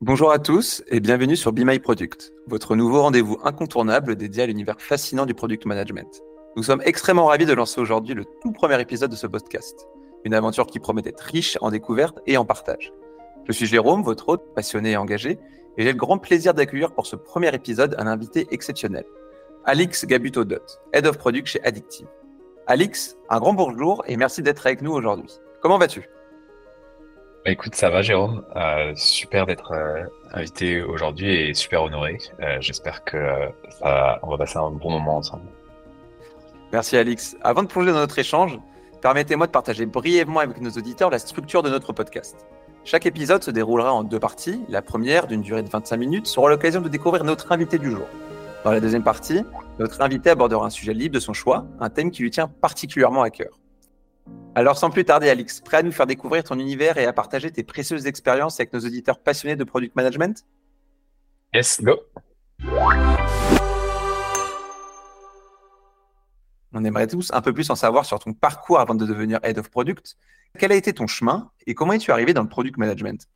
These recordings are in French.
Bonjour à tous et bienvenue sur Be My Product, votre nouveau rendez-vous incontournable dédié à l'univers fascinant du product management. Nous sommes extrêmement ravis de lancer aujourd'hui le tout premier épisode de ce podcast, une aventure qui promet d'être riche en découvertes et en partage. Je suis Jérôme, votre hôte passionné et engagé, et j'ai le grand plaisir d'accueillir pour ce premier épisode un invité exceptionnel, Alix Gabuto-Dot, Head of Product chez Addictive. Alix, un grand bonjour et merci d'être avec nous aujourd'hui. Comment vas-tu? Bah, Écoute, ça va Jérôme, euh, super d'être euh, invité aujourd'hui et super honoré. Euh, j'espère que on va passer un bon moment ensemble. Merci Alix. Avant de plonger dans notre échange, permettez-moi de partager brièvement avec nos auditeurs la structure de notre podcast. Chaque épisode se déroulera en deux parties. La première, d'une durée de 25 minutes, sera l'occasion de découvrir notre invité du jour. Dans la deuxième partie, notre invité abordera un sujet libre de son choix, un thème qui lui tient particulièrement à cœur. Alors sans plus tarder, Alix, prêt à nous faire découvrir ton univers et à partager tes précieuses expériences avec nos auditeurs passionnés de product management? Yes, go On aimerait tous un peu plus en savoir sur ton parcours avant de devenir Head of Product. Quel a été ton chemin et comment es-tu arrivé dans le product management?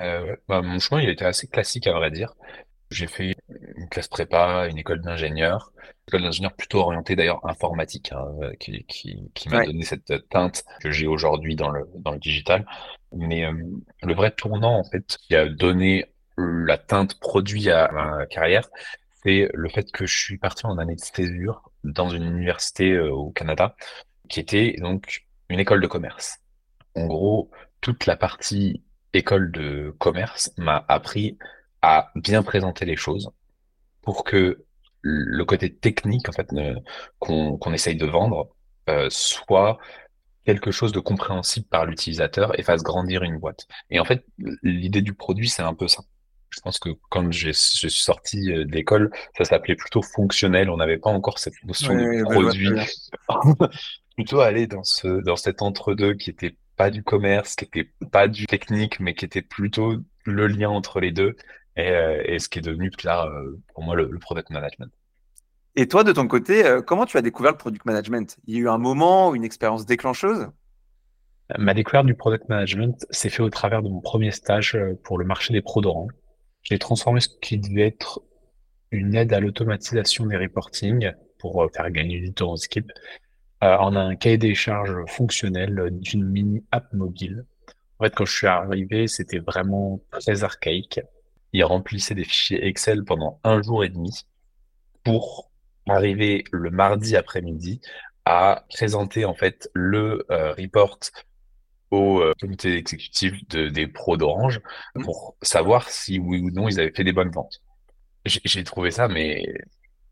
Euh, bah, Mon chemin, il était assez classique à vrai dire. J'ai fait une classe prépa, une école d'ingénieur, école d'ingénieur plutôt orientée d'ailleurs informatique, hein, qui, qui, qui m'a donné cette teinte que j'ai aujourd'hui dans le, dans le digital. Mais euh, le vrai tournant, en fait, qui a donné la teinte produit à ma carrière, c'est le fait que je suis parti en année de césure dans une université euh, au Canada, qui était donc une école de commerce. En gros, toute la partie école de commerce m'a appris à bien présenter les choses pour que le côté technique en fait qu'on essaye de vendre euh, soit quelque chose de compréhensible par l'utilisateur et fasse grandir une boîte. Et en fait, l'idée du produit, c'est un peu ça. Je pense que quand je suis sorti euh, d'école, ça s'appelait plutôt fonctionnel. On n'avait pas encore cette notion de produit. plutôt aller dans ce dans cet entre-deux qui était pas du commerce, qui était pas du technique, mais qui était plutôt le lien entre les deux euh, et, ce qui est devenu plus tard euh, pour moi le, product management. Et toi, de ton côté, euh, comment tu as découvert le product management? Il y a eu un moment, une expérience déclencheuse? Ma découverte du product management s'est fait au travers de mon premier stage pour le marché des prodorants. J'ai transformé ce qui devait être une aide à l'automatisation des reporting pour faire gagner du temps aux équipes en un cahier des charges fonctionnel d'une mini app mobile. En fait, quand je suis arrivé, c'était vraiment très archaïque il remplissait des fichiers Excel pendant un jour et demi pour arriver le mardi après-midi à présenter en fait le euh, report au euh, comité exécutif de, des pros d'Orange mmh. pour savoir si oui ou non ils avaient fait des bonnes ventes. J'ai trouvé ça mais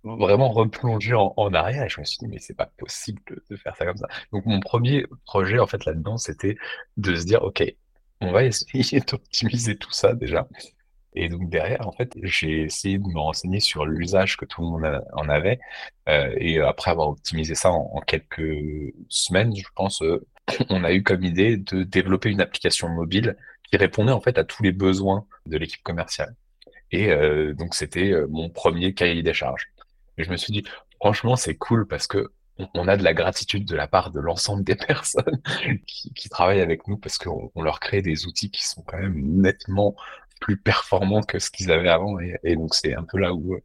vraiment replongé en, arrière et je me suis dit mais c'est pas possible de, de, faire ça comme ça. Donc mon premier projet en fait là-dedans c'était de se dire ok on va essayer d'optimiser tout ça déjà et donc derrière, en fait, j'ai essayé de me renseigner sur l'usage que tout le monde en avait. Euh, et après avoir optimisé ça en, quelques semaines, je pense, euh, on a eu comme idée de développer une application mobile qui répondait en fait à tous les besoins de l'équipe commerciale. Et euh, donc c'était euh, mon premier cahier des charges. Et je me suis dit, franchement, c'est cool parce que on a de la gratitude de la part de l'ensemble des personnes qui, qui, travaillent avec nous parce qu'on leur crée des outils qui sont quand même nettement plus performant que ce qu'ils avaient avant. Et, donc, c'est un peu là où euh,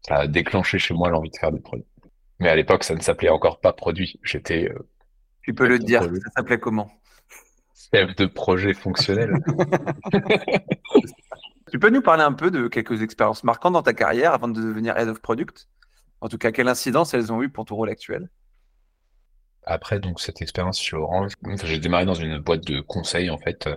ça a déclenché chez moi l'envie de faire des produits. Mais à l'époque, ça ne s'appelait encore pas produit. J'étais. Euh, tu peux le dire, ça s'appelait comment? Chef de projet fonctionnel. tu peux nous parler un peu de quelques expériences marquantes dans ta carrière avant de devenir Head of Product? En tout cas, quelle incidence elles ont eu pour ton rôle actuel? Après donc cette expérience chez Orange, j'ai démarré dans une boîte de conseil en fait.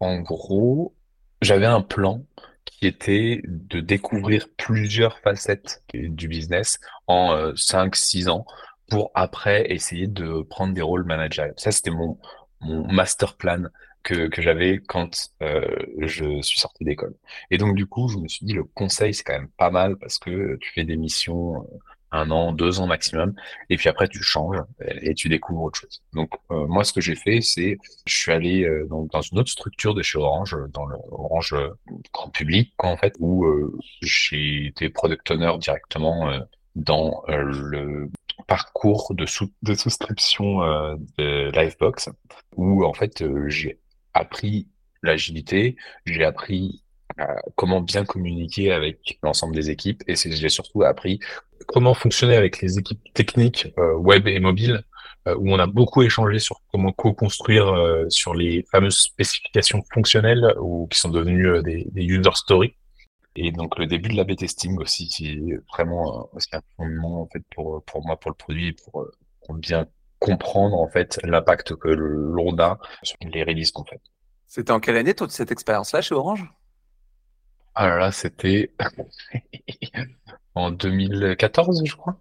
En gros, j'avais un plan qui était de découvrir plusieurs facettes du business en euh, 5-6 ans pour après essayer de prendre des rôles managériaux. Ça, c'était mon, master plan que, que j'avais quand euh, je suis sorti d'école. Et donc, du coup, je me suis dit, le conseil, c'est quand même pas mal parce que tu fais des missions euh, un an, deux ans maximum, et puis après tu changes et tu découvres autre chose. Donc euh, moi ce que j'ai fait, c'est je suis allé euh, dans, dans, une autre structure de chez Orange, dans le Orange euh, grand public en fait, où j'ai été product owner directement dans le parcours de, sous de souscription de Livebox, où en fait j'ai appris l'agilité, j'ai appris comment bien communiquer avec l'ensemble des équipes et j'ai surtout appris comment fonctionner avec les équipes techniques euh, web et mobile euh, où on a beaucoup échangé sur comment co-construire euh, sur les fameuses spécifications fonctionnelles ou qui sont devenues des, user stories. Et donc le début de la B-testing aussi, qui est vraiment un fondement en fait pour pour moi pour le produit pour, pour bien comprendre en fait l'impact que l'on a sur les releases qu'on fait. C'était en quelle année toute cette expérience-là chez Orange? Ah là là, c'était en 2014, je crois.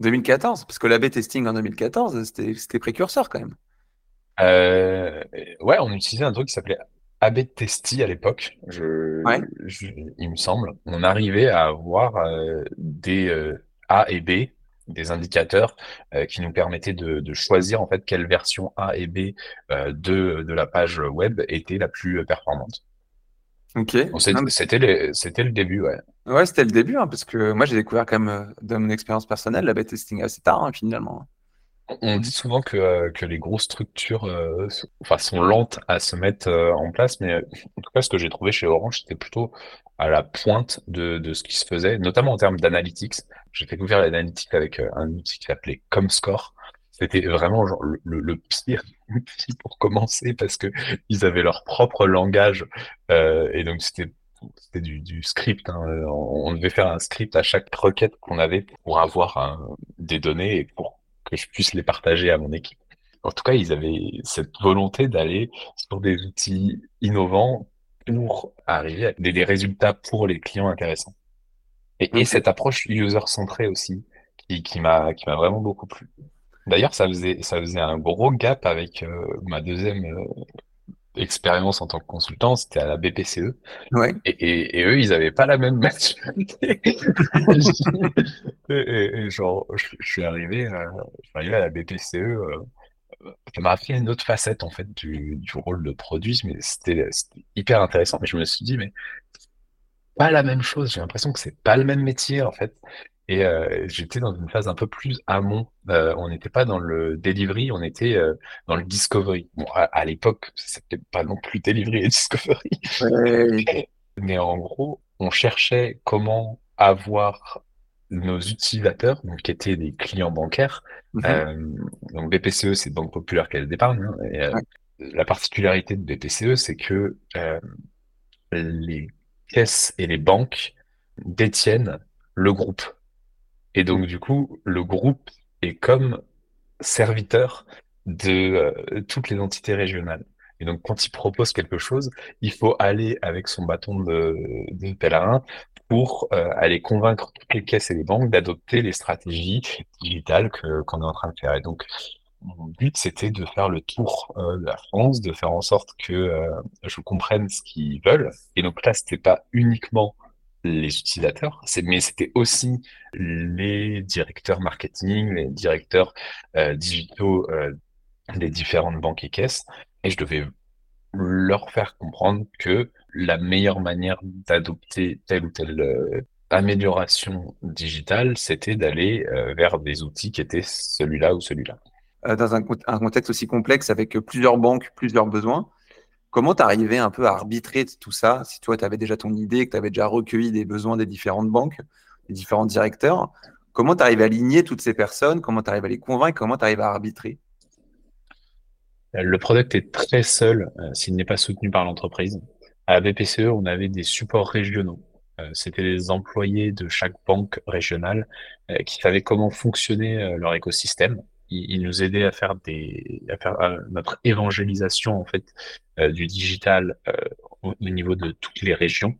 2014 Parce que l'A-B testing en 2014, c'était précurseur quand même. Euh, ouais, on utilisait un truc qui s'appelait AB Testy à l'époque, je, il me semble. On arrivait à avoir euh, des euh, A et B, des indicateurs qui nous permettaient de, choisir en fait quelle version A et B de, de la page web était la plus performante. Ok. c'était le, le début, ouais. Ouais, c'était le début, hein, parce que moi j'ai découvert quand même euh, dans mon expérience personnelle la bêta testing assez tard, hein, finalement. On dit souvent que, euh, que les grosses structures euh, enfin, sont lentes à se mettre en place, mais en tout cas, ce que j'ai trouvé chez Orange, c'était plutôt à la pointe de, de ce qui se faisait, notamment en termes d'analytics. J'ai découvert l'analytique avec un outil qui s'appelait Comscore, c'était vraiment genre le, le, pire pour commencer parce que ils avaient leur propre langage euh, et donc c'était c'était du, du, script. Hein. On, devait faire un script à chaque requête qu'on avait pour avoir des données et pour que je puisse les partager à mon équipe. En tout cas, ils avaient cette volonté d'aller sur des outils innovants pour arriver à des, des résultats pour les clients intéressants. Et, et cette approche user-centrée aussi, qui, qui m'a vraiment beaucoup plu. D'ailleurs, ça faisait, ça faisait un gros gap avec euh, ma deuxième euh, expérience en tant que consultant, c'était à la BPCE. Ouais. Et, et, eux, ils n'avaient pas la même maturité. et, genre, je, suis arrivé, à, je suis arrivé à la BPCE. Euh, ça m'a appris une autre facette en fait du, du rôle de produit, mais c'était hyper intéressant. Mais je me suis dit, mais pas la même chose. J'ai l'impression que c'est pas le même métier en fait. Et euh, j'étais dans une phase un peu plus amont. Euh, on n'était pas dans le delivery, on était euh, dans le discovery. Bon, à, l'époque, c'était pas non plus delivery et discovery. Mais en gros, on cherchait comment avoir nos utilisateurs, donc qui étaient des clients bancaires. Mm-hmm. donc BPCE, c'est Banque Populaire Caisse d'épargne. Hein, La particularité de BPCE, c'est que les caisses et les banques détiennent le groupe. Et donc, du coup, le groupe est comme serviteur de euh, toutes les entités régionales. Et donc, quand il propose quelque chose, il faut aller avec son bâton de, pèlerin pour euh, aller convaincre toutes les caisses et les banques d'adopter les stratégies digitales qu'on est en train de faire. Et donc, mon but, c'était de faire le tour euh, de la France, de faire en sorte que je comprenne ce qu'ils veulent. Et donc là, c'était pas uniquement les utilisateurs, mais c'était aussi les directeurs marketing, les directeurs euh, digitaux euh, des différentes banques et caisses, et je devais leur faire comprendre que la meilleure manière d'adopter telle ou telle euh, amélioration digitale, c'était d'aller vers des outils qui étaient celui-là ou celui-là. Dans un, contexte aussi complexe avec plusieurs banques, plusieurs besoins, Comment tu arrivais un peu à arbitrer tout ça Si toi, tu avais déjà ton idée, que tu avais déjà recueilli des besoins des différentes banques, des différents directeurs, comment tu arrives à aligner toutes ces personnes? Comment tu arrives à les convaincre? Comment tu arrives à arbitrer? Le product est très seul euh, s'il n'est pas soutenu par l'entreprise. À BPCE, on avait des supports régionaux. Euh, c'était les employés de chaque banque régionale euh, qui savaient comment fonctionnait leur écosystème il, nous aidait à faire des, à faire notre évangélisation en fait euh, du digital euh, au, niveau de toutes les régions.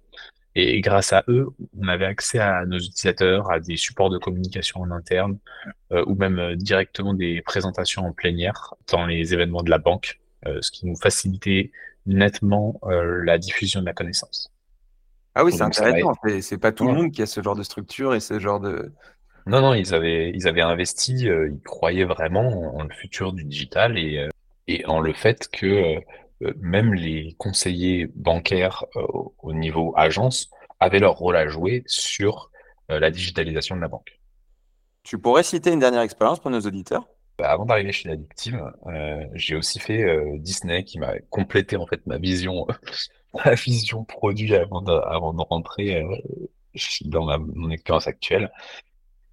Et grâce à eux, on avait accès à nos utilisateurs, à des supports de communication en interne, euh, ou même directement des présentations en plénière dans les événements de la banque, ce qui nous facilitait nettement la diffusion de la connaissance. Ah oui, c'est intéressant. C'est pas tout le monde qui a ce genre de structure et ce genre de, non, non, ils avaient, ils avaient investi, euh, ils croyaient vraiment en, le futur du digital et, euh, et en le fait que euh, même les conseillers bancaires au niveau agence avaient leur rôle à jouer sur la digitalisation de la banque. Tu pourrais citer une dernière expérience pour nos auditeurs? Bah, avant d'arriver chez Addictive, j'ai aussi fait Disney qui m'a complété en fait ma vision, ma vision produit avant de, avant de rentrer dans ma, mon expérience actuelle.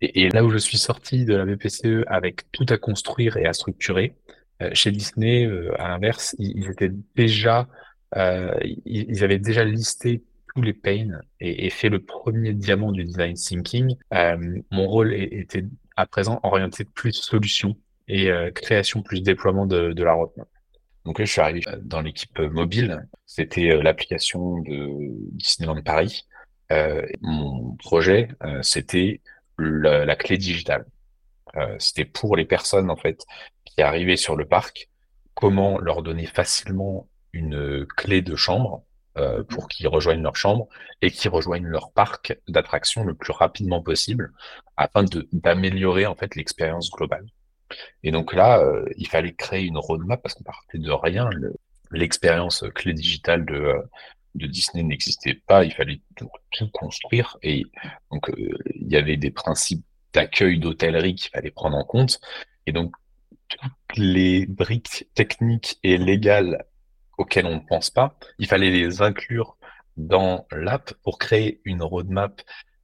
Et, là où je suis sorti de la BPCE avec tout à construire et à structurer, euh, chez Disney, euh, à l'inverse, ils, étaient déjà, euh, ils, avaient déjà listé tous les pains et, fait le premier diamant du design thinking. mon rôle était à présent orienté plus solution et création plus déploiement de, la roadmap. Donc là, je suis arrivé dans l'équipe mobile. C'était l'application de Disneyland Paris. Mon projet, c'était la, la, clé digitale. Euh, c'était pour les personnes en fait qui arrivaient sur le parc, comment leur donner facilement une clé de chambre euh, pour qu'ils rejoignent leur chambre et qu'ils rejoignent leur parc d'attractions le plus rapidement possible afin d'améliorer en fait l'expérience globale. Et donc là, euh, il fallait créer une roadmap parce qu'on partait de rien. L'expérience clé digitale de, de Disney n'existait pas. Il fallait tout, construire. Et donc, euh, il y avait des principes d'accueil d'hôtellerie qu'il fallait prendre en compte. Et donc, toutes les briques techniques et légales auxquelles on ne pense pas, il fallait les inclure dans l'app pour créer une roadmap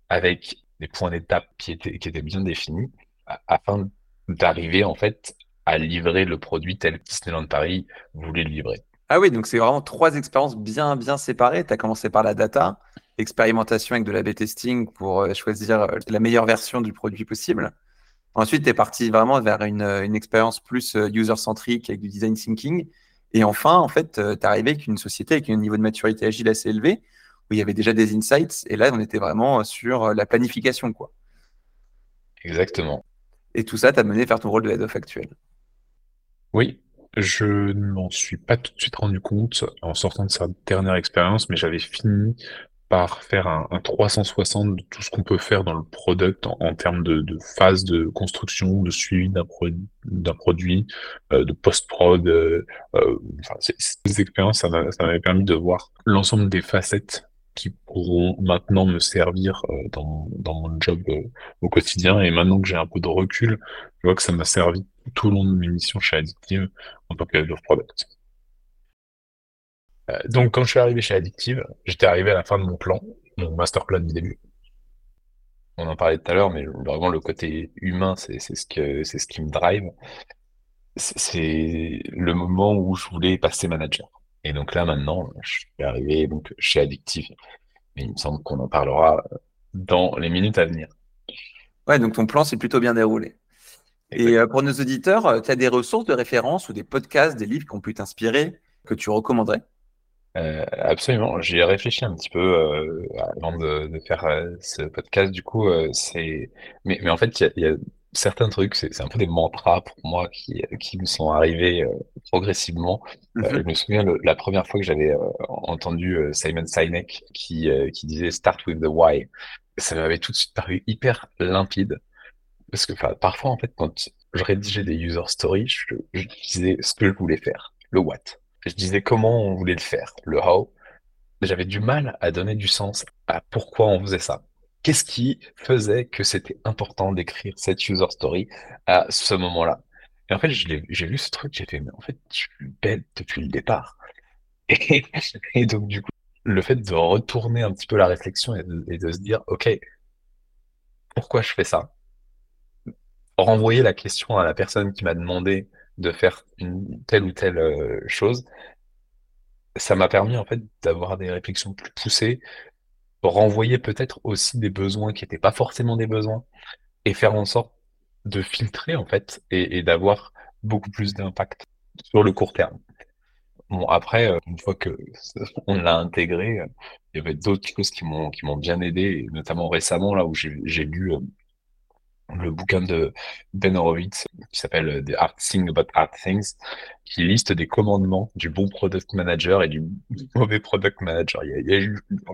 avec des points d'étape qui étaient, qui étaient bien définis afin d'arriver en fait à livrer le produit tel que Disneyland Paris voulait le livrer. Ah oui, donc c'est vraiment trois expériences bien bien séparées. Tu as commencé par la data, l'expérimentation avec de la B-testing pour euh, choisir euh, la meilleure version du produit possible. Ensuite, tu es parti vraiment vers une, une expérience plus euh, user-centrique avec du design thinking. Et enfin, en fait, tu es arrivé avec une société avec un niveau de maturité agile assez élevé, où il y avait déjà des insights. Et là, on était vraiment sur la planification. quoi. Exactement. Et tout ça t'a mené vers ton rôle de head of actuel. Oui, je ne m'en suis pas tout de suite rendu compte en sortant de cette dernière expérience, mais j'avais fini par faire un, un, 360 de tout ce qu'on peut faire dans le product en, termes de, phase de construction, de suivi d'un pro produit, euh, de post-prod. Euh, euh, enfin, ces expériences, ça m'avait permis de voir l'ensemble des facettes qui pourront maintenant me servir euh, dans, dans mon job au quotidien. Et maintenant que j'ai un peu de recul, je vois que ça m'a servi tout au long de mes missions chez Addictive en tant que head of product. Euh, donc quand je suis arrivé chez Addictive, j'étais arrivé à la fin de mon plan, mon master plan du début. On en parlait tout à l'heure, mais vraiment le côté humain, c'est ce qui me drive. C'est le moment où je voulais passer manager. Et donc là, maintenant, je suis arrivé chez Addictive. Mais il me semble qu'on en parlera dans les minutes à venir. Ouais, donc ton plan s'est plutôt bien déroulé. Et euh, pour nos auditeurs, euh, tu as des ressources de référence ou des podcasts, des livres qui ont pu t'inspirer, que tu recommanderais? Euh, Absolument. J'ai réfléchi un petit peu euh, avant de, de faire euh, ce podcast. Du coup, c'est. Mais, mais en fait, il y, y a, certains trucs, c'est un peu des mantras pour moi qui, qui me sont arrivés progressivement. Mm -hmm. euh, je me souviens le, la première fois que j'avais entendu Simon Sinek qui, qui disait Start with the why. Ça m'avait tout de suite paru hyper limpide. Parce que parfois, en fait, quand je rédigeais des user stories, je, disais ce que je voulais faire, le what. Je disais comment on voulait le faire, le how. J'avais du mal à donner du sens à pourquoi on faisait ça qu'est-ce qui faisait que c'était important d'écrire cette user story à ce moment-là? Et en fait, j'ai vu ce truc, j'ai fait, mais en fait, je suis bête depuis le départ. Et, donc, du coup, le fait de retourner un petit peu la réflexion et de se dire, OK, pourquoi je fais ça? Renvoyer la question à la personne qui m'a demandé de faire une telle ou telle euh, chose, ça m'a permis en fait d'avoir des réflexions plus poussées, renvoyer peut-être aussi des besoins qui n'étaient pas forcément des besoins et faire en sorte de filtrer en fait et, d'avoir beaucoup plus d'impact sur le court terme. Bon après euh, une fois que on l'a intégré, euh, il y avait d'autres choses qui m'ont bien aidé, notamment récemment là où j'ai lu le bouquin de Ben Horowitz qui s'appelle The Art Thing About Art Things, qui liste des commandements du bon product manager et du mauvais product manager. Il y a,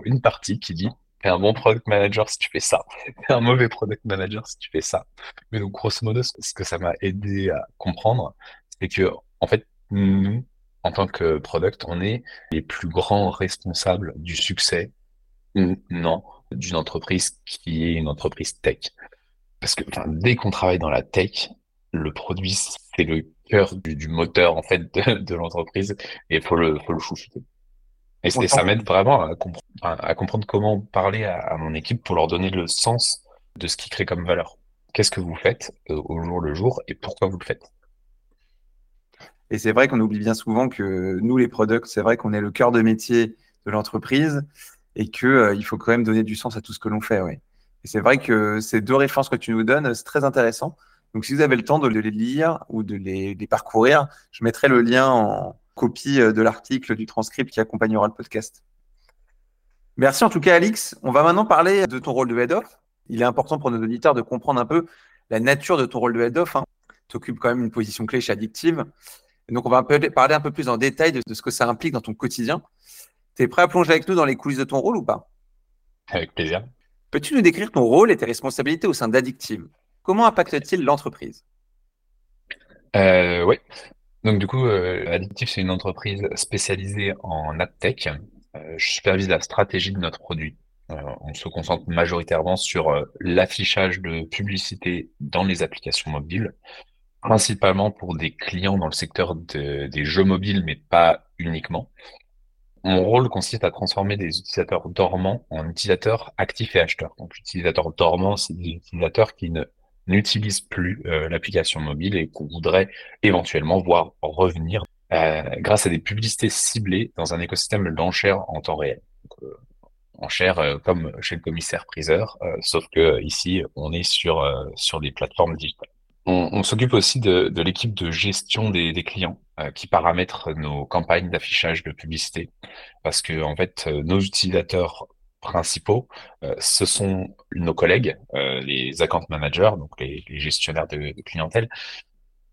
une partie qui dit T'es un bon product manager si tu fais ça. T'es un mauvais product manager si tu fais ça. Mais donc, grosso modo, ce que ça m'a aidé à comprendre, c'est que, en fait, nous, en tant que product, on est les plus grands responsables du succès ou non d'une entreprise qui est une entreprise tech. Parce que enfin, dès qu'on travaille dans la tech, le produit, c'est le cœur du, moteur en fait de, l'entreprise et il faut le, faut le chouchouter. Et, ça m'aide vraiment à, à, comprendre comment parler à, mon équipe pour leur donner le sens de ce qui crée comme valeur. Qu'est-ce que vous faites euh, au jour le jour et pourquoi vous le faites? Et c'est vrai qu'on oublie bien souvent que nous, les products, c'est vrai qu'on est le cœur de métier de l'entreprise et qu'il euh, il faut quand même donner du sens à tout ce que l'on fait. Ouais. Et c'est vrai que ces deux références que tu nous donnes, c'est très intéressant. Donc, si vous avez le temps de les lire ou de les, parcourir, je mettrai le lien en copie euh, de l'article du transcript qui accompagnera le podcast. Merci en tout cas, Alix. On va maintenant parler de ton rôle de head-off. Il est important pour nos auditeurs de comprendre un peu la nature de ton rôle de head-off. Hein. Tu occupes quand même une position clé chez Addictive. donc, on va parler un peu plus en détail de, ce que ça implique dans ton quotidien. Tu es prêt à plonger avec nous dans les coulisses de ton rôle ou pas? Avec plaisir. Peux-tu nous décrire ton rôle et tes responsabilités au sein d'Addictive? Comment impacte-t-il l'entreprise? Euh, Oui. Donc du coup, euh, Addictive, c'est une entreprise spécialisée en AdTech. Euh, je supervise la stratégie de notre produit. On se concentre majoritairement sur l'affichage de publicité dans les applications mobiles, principalement pour des clients dans le secteur des jeux mobiles, mais pas uniquement. Mon rôle consiste à transformer des utilisateurs dormants en utilisateurs actifs et acheteurs. Donc, l'utilisateur dormant, c'est des utilisateurs qui ne n'utilisent plus euh, l'application mobile et qu'on voudrait éventuellement voir revenir euh, grâce à des publicités ciblées dans un écosystème d'enchères en temps réel. Euh, enchères comme chez le commissaire priseur, sauf que ici on est sur sur des plateformes digitales. On, s'occupe aussi de, l'équipe de gestion des, clients qui paramètre nos campagnes d'affichage de publicité. Parce que en fait nos utilisateurs principaux, euh, ce sont nos collègues, euh, les account managers, donc les, gestionnaires de, clientèle,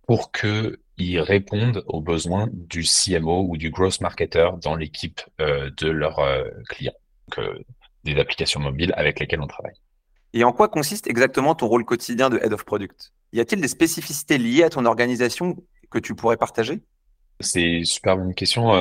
pour qu'ils répondent aux besoins du CMO ou du growth marketer dans l'équipe euh, de leurs clients, des applications mobiles avec lesquelles on travaille. Et en quoi consiste exactement ton rôle quotidien de Head of Product? Y a-t-il des spécificités liées à ton organisation que tu pourrais partager? C'est super bonne question.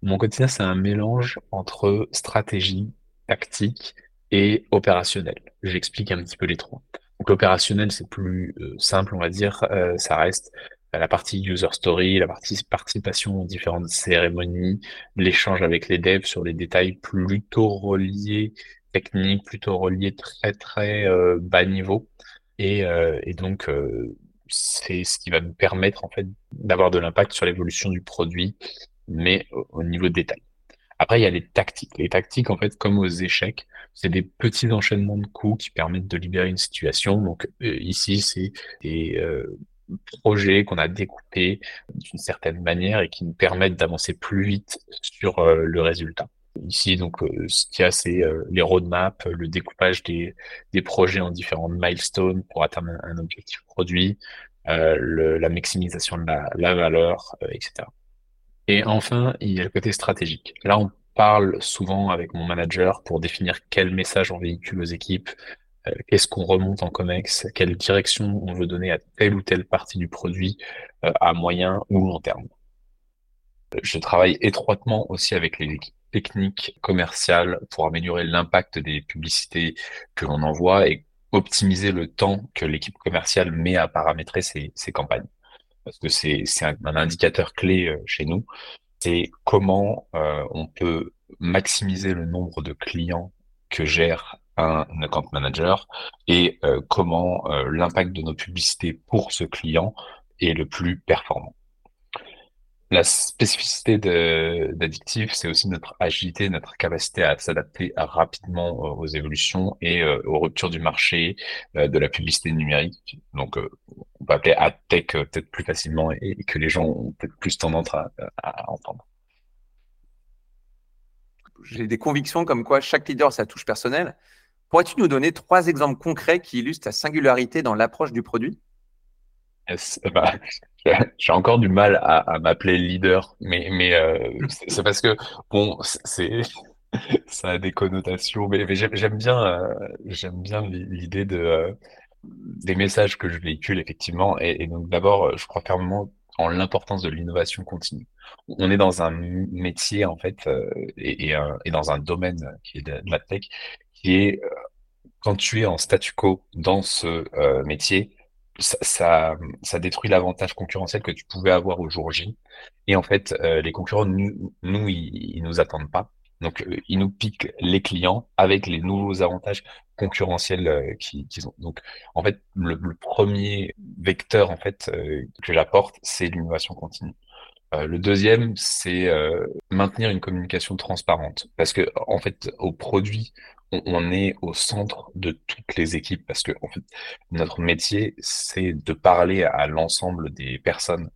mon quotidien, c'est un mélange entre stratégie, tactique et opérationnel. J'explique un petit peu les trois. Donc l'opérationnel, c'est plus euh, simple, on va dire. Euh, ça reste la partie user story, la partie participation aux différentes cérémonies, l'échange avec les devs sur les détails plutôt reliés techniques, plutôt reliés très très euh, bas niveau. Et, et donc c'est ce qui va nous permettre en fait d'avoir de l'impact sur l'évolution du produit, mais au niveau de détail. Après, il y a les tactiques. Les tactiques, en fait, comme aux échecs, c'est des petits enchaînements de coups qui permettent de libérer une situation. Donc euh, ici, c'est des euh, projets qu'on a découpés d'une certaine manière et qui nous permettent d'avancer plus vite sur euh, le résultat. Ici, donc, ce qu'il y a, c'est les roadmaps, le découpage des, projets en différents milestones pour atteindre un, objectif produit, la maximisation de la, la valeur, etc. Et enfin, il y a le côté stratégique. Là, on parle souvent avec mon manager pour définir quel message on véhicule aux équipes, euh, qu'est-ce qu'on remonte en COMEX, quelle direction on veut donner à telle ou telle partie du produit euh, à moyen ou long terme. Je travaille étroitement aussi avec les équipes techniques, commerciales pour améliorer l'impact des publicités que l'on envoie et optimiser le temps que l'équipe commerciale met à paramétrer ses, campagnes parce que c'est un, un, indicateur clé euh, chez nous, c'est comment euh, on peut maximiser le nombre de clients que gère un account manager et euh, comment l'impact de nos publicités pour ce client est le plus performant. La spécificité d'Addictive, c'est aussi notre agilité, notre capacité à s'adapter rapidement euh, aux évolutions et euh, aux ruptures du marché euh, de la publicité numérique. Donc, on peut appeler AdTech peut-être plus facilement et, que les gens ont peut-être plus tendance à, à entendre. J'ai des convictions comme quoi chaque leader a sa touche personnelle. Pourrais-tu nous donner trois exemples concrets qui illustrent ta singularité dans l'approche du produit? j'ai encore du mal à, m'appeler leader, mais mais euh, c'est parce que bon, c'est ça a des connotations, mais, j'aime bien euh, bien l'idée de euh, des messages que je véhicule effectivement, et, donc d'abord, je crois fermement en l'importance de l'innovation continue. On est dans un métier en fait et, dans un domaine qui est de la tech, qui est quand tu es en statu quo dans ce métier, ça, détruit l'avantage concurrentiel que tu pouvais avoir au jour J. Et en fait, euh, les concurrents, nous, nous ils, nous attendent pas. Donc, euh, ils nous piquent les clients avec les nouveaux avantages concurrentiels euh, qu'ils ont. Donc, en fait, le, premier vecteur en fait que j'apporte, c'est l'innovation continue. Le deuxième, c'est maintenir une communication transparente, parce que en fait, au produit, on, est au centre de toutes les équipes parce que notre métier, c'est de parler à l'ensemble des personnes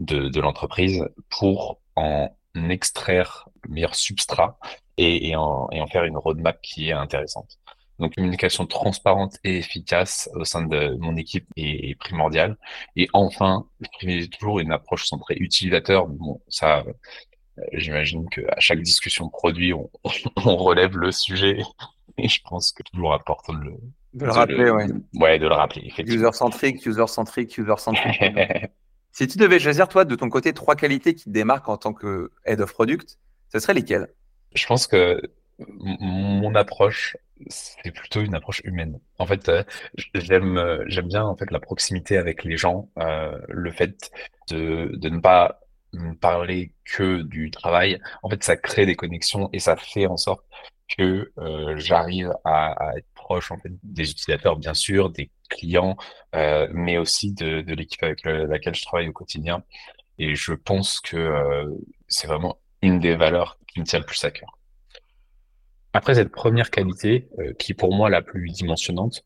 de, l'entreprise pour en extraire le meilleur substrat et en faire une roadmap qui est intéressante. Donc, communication transparente et efficace au sein de mon équipe est, primordiale. Et enfin, je toujours une approche centrée utilisateur. Bon, ça, j'imagine qu'à chaque discussion produit, on, on relève le sujet et je pense que toujours important de le, de le rappeler, ouais. Ouais, de le rappeler. User-centric, user-centric, user-centric. si tu devais choisir, toi, de ton côté, trois qualités qui te démarquent en tant que head of product, ce serait lesquelles? Je pense que mon approche, c'est plutôt une approche humaine. En fait, euh, j'aime euh, j'aime bien en fait la proximité avec les gens, euh, le fait de, de ne pas parler que du travail. En fait, ça crée des connexions et ça fait en sorte que j'arrive à, être proche en fait des utilisateurs, bien sûr, des clients, mais aussi de, l'équipe avec laquelle je travaille au quotidien. Et je pense que c'est vraiment une des valeurs qui me tient le plus à cœur. Après cette première qualité, qui est pour moi la plus dimensionnante,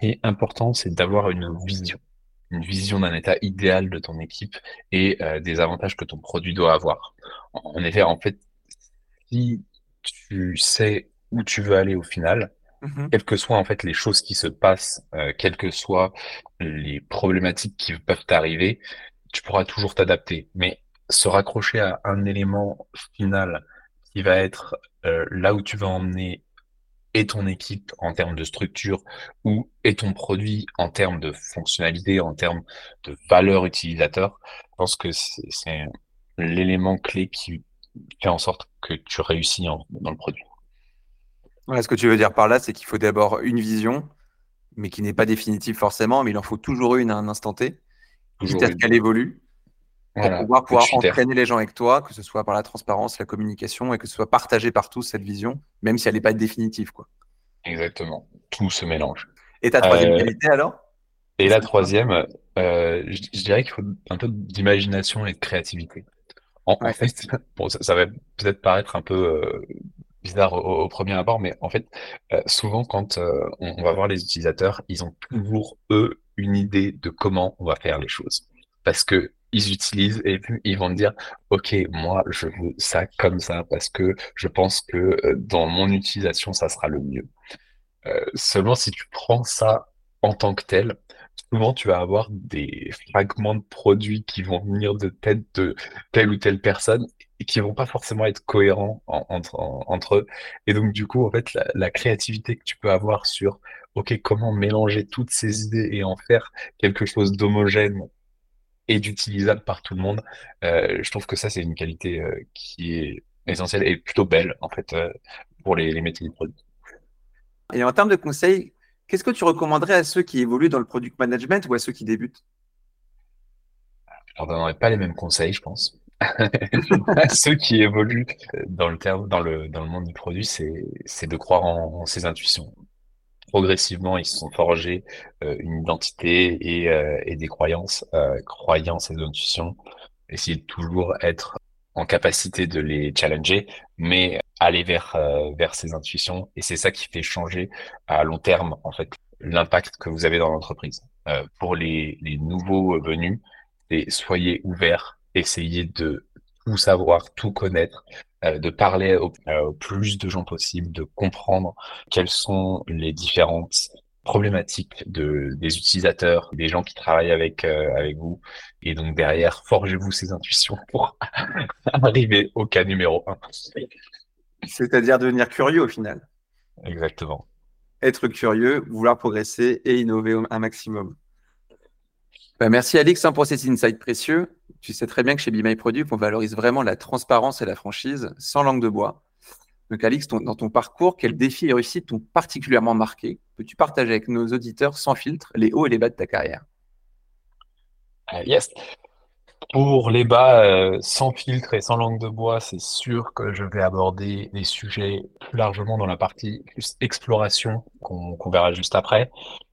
et important, c'est d'avoir une vision, une vision d'un état idéal de ton équipe et des avantages que ton produit doit avoir. En effet, en fait, si tu sais où tu veux aller au final, mmh quelles que soient en fait les choses qui se passent, euh, quelles que soient les problématiques qui peuvent t'arriver, tu pourras toujours t'adapter. Mais se raccrocher à un élément final qui va être euh, là où tu vas emmener et ton équipe en termes de structure ou et ton produit en termes de fonctionnalité, en termes de valeur utilisateur, je pense que c'est l'élément clé qui fait en sorte que tu réussis dans le produit. ce que tu veux dire par là, c'est qu'il faut d'abord une vision, mais qui n'est pas définitive forcément, mais il en faut toujours une à un instant T, quitte à ce qu'elle évolue, pour pouvoir, pouvoir entraîner les gens avec toi, que ce soit par la transparence, la communication, et que ce soit partagé par tous cette vision, même si elle n'est pas définitive. Quoi. Exactement, tout se mélange. Et ta troisième euh, qualité alors? Et la troisième, euh, je, je, dirais qu'il faut un peu d'imagination et de créativité. En, fait, bon, ça, va peut-être paraître un peu euh, bizarre au, premier abord, mais en fait, euh, souvent quand on, va voir les utilisateurs, ils ont toujours eux une idée de comment on va faire les choses, parce que ils utilisent et puis ils vont dire, ok, moi je veux ça comme ça parce que je pense que dans mon utilisation ça sera le mieux. seulement si tu prends ça en tant que tel, souvent tu vas avoir des fragments de produits qui vont venir de tête de telle ou telle personne et qui vont pas forcément être cohérents entre, eux. Et donc du coup, en fait, la, créativité que tu peux avoir sur OK, comment mélanger toutes ces idées et en faire quelque chose d'homogène et d'utilisable par tout le monde, euh, je trouve que ça, c'est une qualité euh, qui est essentielle et plutôt belle, en fait, euh, pour les, les métiers de produits. Et en termes de conseils, Qu'est-ce que tu recommanderais à ceux qui évoluent dans le product management ou à ceux qui débutent? Alors, on n'aurait pas les mêmes conseils, je pense. ceux qui évoluent dans le terme, dans le, dans le monde du produit, c'est de croire en, ses intuitions. Progressivement, ils se sont forgés euh, une identité et, euh, des croyances, euh, croyances et intuitions. Essayer de toujours être en capacité de les challenger, mais aller vers vers ses intuitions et c'est ça qui fait changer à long terme en fait l'impact que vous avez dans l'entreprise. Pour les, nouveaux venus, soyez ouverts, essayez de tout savoir, tout connaître, de parler au, au, plus de gens possible, de comprendre quelles sont les différentes problématiques de, des utilisateurs, des gens qui travaillent avec, euh, avec vous. Et donc derrière, forgez-vous ces intuitions pour arriver au cas numéro un. C'est-à-dire devenir curieux au final. Exactement. Être curieux, vouloir progresser et innover un maximum. Bah, merci Alix hein, pour cet insight précieux. Tu sais très bien que chez Be My Product, on valorise vraiment la transparence et la franchise sans langue de bois. Donc, Alix, dans ton parcours, quels défis et réussites t'ont particulièrement marqué? Peux-tu partager avec nos auditeurs sans filtre les hauts et les bas de ta carrière? Yes. Pour les bas, euh, sans filtre et sans langue de bois, c'est sûr que je vais aborder des sujets plus largement dans la partie exploration qu'on verra juste après.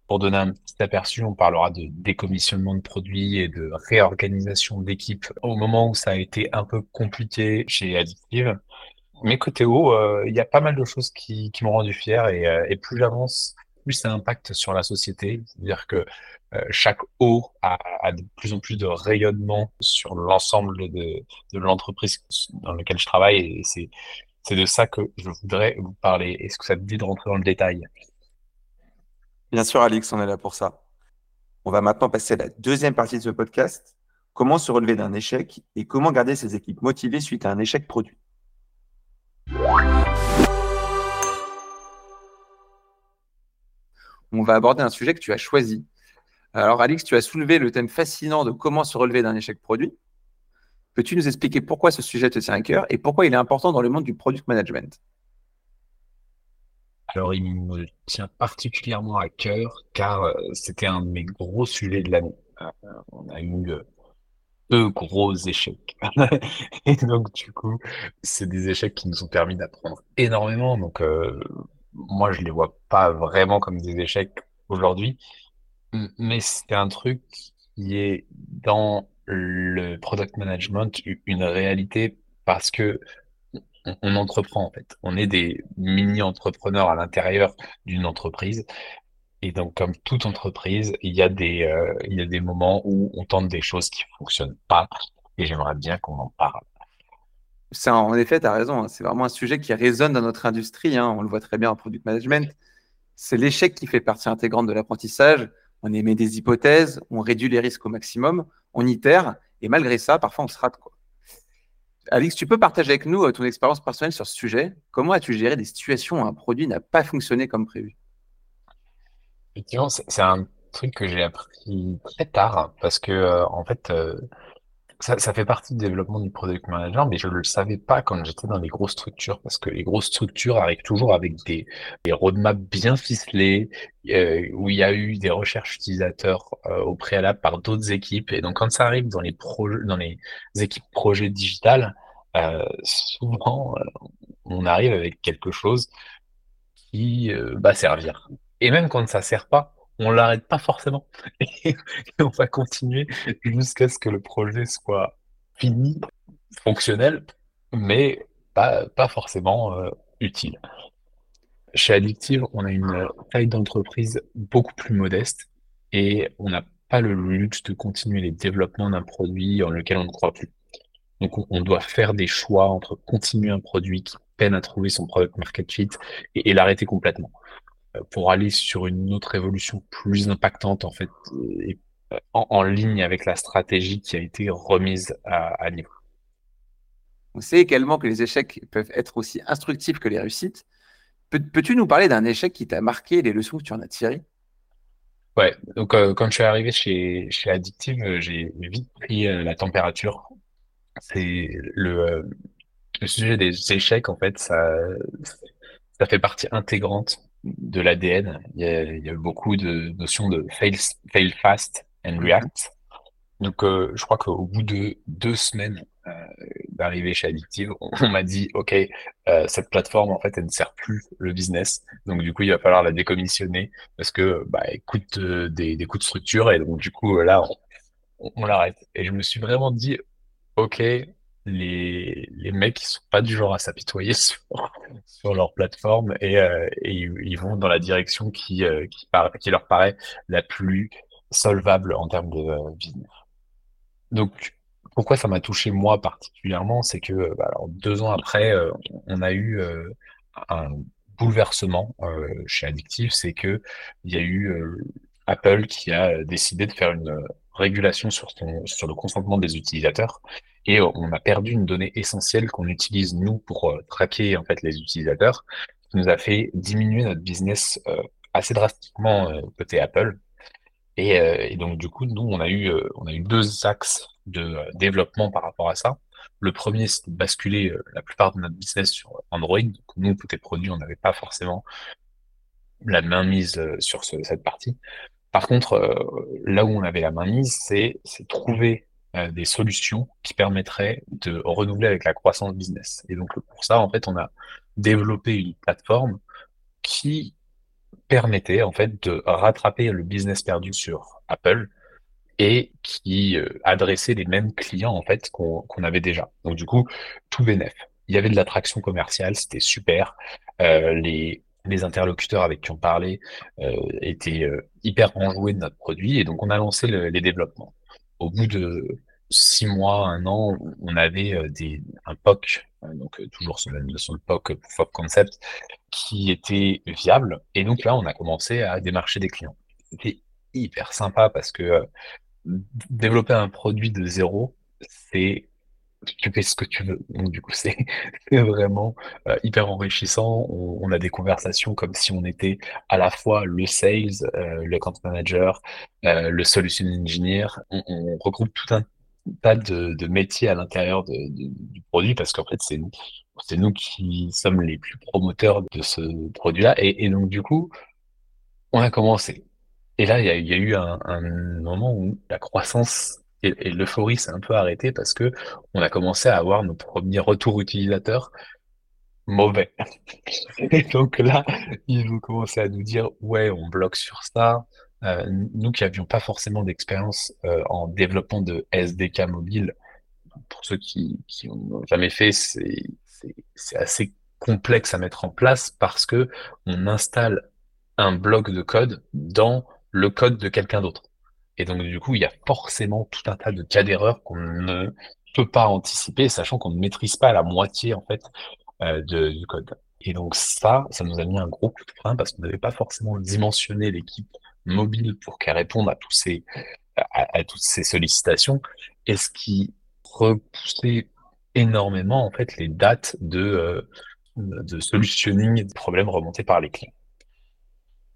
Pour donner un petit aperçu, on parlera de décommissionnement de produits et de réorganisation d'équipes au moment où ça a été un peu compliqué chez Addictive. Mais côté haut, euh, il y a pas mal de choses qui, qui m'ont rendu fier et, euh, et plus j'avance, plus ça impacte sur la société. C'est-à-dire que euh, chaque haut a, de plus en plus de rayonnement sur l'ensemble de, de l'entreprise dans laquelle je travaille et c'est de ça que je voudrais vous parler. Est-ce que ça te dit de rentrer dans le détail? Bien sûr, Alix, on est là pour ça. On va maintenant passer à la deuxième partie de ce podcast. Comment se relever d'un échec et comment garder ses équipes motivées suite à un échec produit? On va aborder un sujet que tu as choisi. Alors, Alix, tu as soulevé le thème fascinant de comment se relever d'un échec produit. Peux-tu nous expliquer pourquoi ce sujet te tient à cœur et pourquoi il est important dans le monde du product management? Alors, il me tient particulièrement à cœur car euh, c'était un de mes gros sujets de l'année. Euh, on a eu euh, deux gros échecs. Et donc, du coup, c'est des échecs qui nous ont permis d'apprendre énormément. Donc, euh, moi, je les vois pas vraiment comme des échecs aujourd'hui, mais c'est un truc qui est dans le product management une réalité parce que on, entreprend en fait. On est des mini-entrepreneurs à l'intérieur d'une entreprise et donc, comme toute entreprise, il y a des, euh, moments où on tente des choses qui fonctionnent pas et j'aimerais bien qu'on en parle. Ça, en effet, tu as raison. Hein. C'est vraiment un sujet qui résonne dans notre industrie. Hein. On le voit très bien en product management. C'est l'échec qui fait partie intégrante de l'apprentissage. On émet des hypothèses, on réduit les risques au maximum, on itère et malgré ça, parfois on se rate. Quoi. Alix, tu peux partager avec nous euh, ton expérience personnelle sur ce sujet? Comment as-tu géré des situations où un produit n'a pas fonctionné comme prévu? Effectivement, c'est un truc que j'ai appris très tard parce que euh, en fait euh, ça, fait partie du développement du product manager, mais je ne le savais pas quand j'étais dans les grosses structures parce que les grosses structures arrivent toujours avec des, roadmaps bien ficelés euh, où il y a eu des recherches utilisateurs euh, au préalable par d'autres équipes et donc quand ça arrive dans les équipes projets digitales, euh, souvent on arrive avec quelque chose qui va servir. Et même quand ça sert pas, on l'arrête pas forcément. Et on va continuer jusqu'à ce que le projet soit fini, fonctionnel, mais pas, forcément euh, utile. Chez Addictive, on a une taille d'entreprise beaucoup plus modeste et on n'a pas le luxe de continuer les développements d'un produit en lequel on ne croit plus. Donc, on doit faire des choix entre continuer un produit qui peine à trouver son product market fit et l'arrêter complètement. Euh, pour aller sur une autre évolution plus impactante en fait et euh, en, en ligne avec la stratégie qui a été remise à, à niveau. On sait également que les échecs peuvent être aussi instructifs que les réussites. Peux-tu nous parler d'un échec qui t'a marqué, les leçons que tu en as tirées? Ouais, donc euh, quand je suis arrivé chez, chez Addictive, euh, j'ai vite pris euh, la température. C'est le, le sujet des échecs, en fait, ça, ça fait partie intégrante de l'ADN. Il, il, y a beaucoup de notions de fail, fail fast and mhm. react. Donc, euh, je crois qu'au bout de deux semaines euh, d'arriver chez Addictive, on, on m'a dit, OK, euh, cette plateforme, en fait, elle ne sert plus le business. Donc, du coup, il va falloir la décommissionner parce que, bah, elle coûte euh, des, des coûts de structure. Et donc, du coup, là, on, on l'arrête. Et je me suis vraiment dit, OK, les, mecs, ils sont pas du genre à s'apitoyer sur, leur plateforme et, euh, ils vont dans la direction qui, euh, qui, qui, leur paraît la plus solvable en termes de euh, business. Donc, pourquoi ça m'a touché moi particulièrement, c'est que bah, alors, deux ans après, on a eu un bouleversement chez Addictive, c'est que il y a eu Apple qui a décidé de faire une régulation sur le consentement des utilisateurs et on a perdu une donnée essentielle qu'on utilise nous pour euh, traquer en fait les utilisateurs, qui nous a fait diminuer notre business euh, assez drastiquement euh, côté Apple. Et, donc du coup, nous on a eu deux axes de développement par rapport à ça. Le premier, c'était de basculer la plupart de notre business sur Android. Donc, nous, côté produit, on n'avait pas forcément la main mise sur ce, cette partie. Par contre, euh, là où on avait la main mise, c'est trouver euh, des solutions qui permettraient de renouveler avec la croissance business. Et donc pour ça, en fait, on a développé une plateforme qui permettait en fait de rattraper le business perdu sur Apple et qui euh, adressait les mêmes clients en fait qu'on avait déjà. Donc du coup, tout bénef. Il y avait de l'attraction commerciale, c'était super. Euh, les, interlocuteurs avec qui on parlait étaient hyper enjoués de notre produit et donc on a lancé les développements. Au bout de six mois, un an, on avait euh, des, un POC, donc toujours sur la notion de POC, of Concept, qui était viable. Et donc là, on a commencé à démarcher des clients. C'était hyper sympa parce que développer un produit de zéro, c'est tu fais ce que tu veux. Donc du coup, c'est vraiment euh, hyper enrichissant. On, a des conversations comme si on était à la fois le sales, euh, le account manager, euh, le solution engineer. On, regroupe tout un tas de, métiers à l'intérieur du produit parce qu'en fait, c'est nous, nous qui sommes les plus promoteurs de ce produit-là. Et, donc du coup, on a commencé. Et là, il y a, eu un moment où la croissance et, l'euphorie s'est un peu arrêtée parce que on a commencé à avoir nos premiers retours utilisateurs mauvais. Et donc là, ils ont commencé à nous dire ouais, on bloque sur ça. Euh, nous qui avions pas forcément d'expérience euh, en développement de SDK mobile, pour ceux qui n'ont jamais fait, c'est assez complexe à mettre en place parce que on installe un bloc de code dans le code de quelqu'un d'autre. Et donc, du coup, il y a forcément tout un tas de cas d'erreur qu'on ne peut pas anticiper, sachant qu'on ne maîtrise pas la moitié, en fait, euh, de, du code. Et donc, ça, ça nous a mis un gros coup de frein parce qu'on n'avait pas forcément dimensionné l'équipe mobile pour qu'elle réponde à tous ces, à, toutes ces sollicitations. Et ce qui repoussait énormément, en fait, les dates de, euh, de solutionning des problèmes remontés par les clients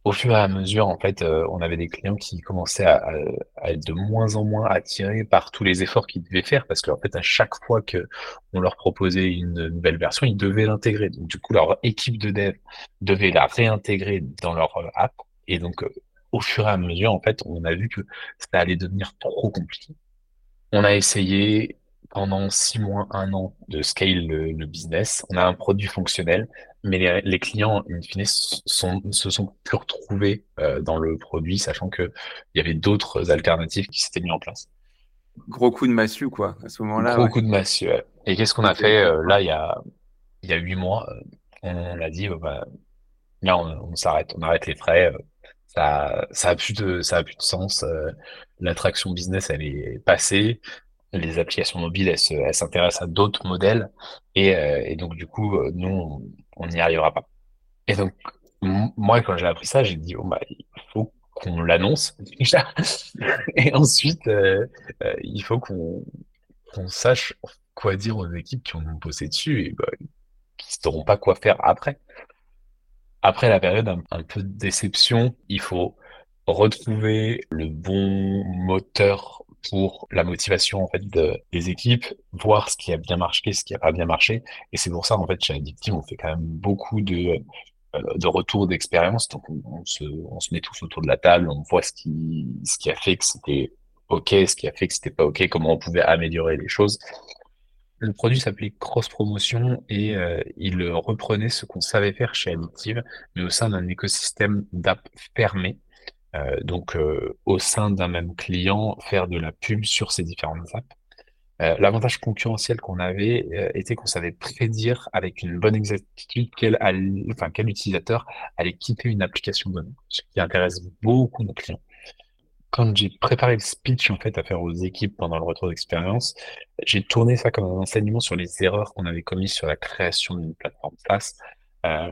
au fur et à mesure, en fait, euh, on avait des clients qui commençaient à, être de moins en moins attirés par tous les efforts qu'ils devaient faire, parce qu'en fait, à chaque fois que on leur proposait une nouvelle version, ils devaient l'intégrer. Donc, du coup, leur équipe de dev devait la réintégrer dans leur euh, app. Et donc, euh, au fur et à mesure, en fait, on a vu que ça allait devenir trop compliqué. On a essayé pendant six mois, un an de scale le, business. On a un produit fonctionnel, mais les, clients, in fine, sont, se sont plus retrouvés euh, dans le produit, sachant qu'il y avait d'autres alternatives qui s'étaient mis en place. Gros coup de massue, quoi, à ce moment-là. Gros coup de massue. Et qu'est-ce qu'on a fait euh, là, il y a, il y a huit mois euh, On a dit, bah, là, on, s'arrête, on arrête les frais. ça, ça a plus de, ça a plus de sens. L'attraction business, elle est passée les applications mobiles, elles s'intéressent à d'autres modèles. Et, euh, donc, du coup, euh, nous, on n'y arrivera pas. Et donc, moi, quand j'ai appris ça, j'ai dit, oh, bah, il faut qu'on l'annonce déjà. et ensuite, euh, il faut qu'on sache quoi dire aux équipes qui ont bossé dessus et bah, qui ne sauront pas quoi faire après. Après la période un peu de déception, il faut retrouver le bon moteur pour la motivation en fait de, des équipes, voir ce qui a bien marché, ce qui a pas bien marché. Et c'est pour ça en fait chez Addictive, on fait quand même beaucoup de euh, de retours d'expérience. Donc on, se, on se met tous autour de la table, on voit ce qui ce qui a fait que c'était ok, ce qui a fait que c'était pas ok, comment on pouvait améliorer les choses. Le produit s'appelait Cross Promotion et euh, il reprenait ce qu'on savait faire chez Addictive, mais au sein d'un écosystème d'app fermé euh, donc, euh, au sein d'un même client, faire de la pub sur ces différentes apps. Euh, l'avantage concurrentiel qu'on avait était qu'on savait prédire avec une bonne exactitude quel, enfin, quel utilisateur allait quitter une application donnée, ce qui intéresse beaucoup nos clients. Quand j'ai préparé le speech en fait à faire aux équipes pendant le retour d'expérience, j'ai tourné ça comme un enseignement sur les erreurs qu'on avait commises sur la création d'une plateforme SaaS. Euh,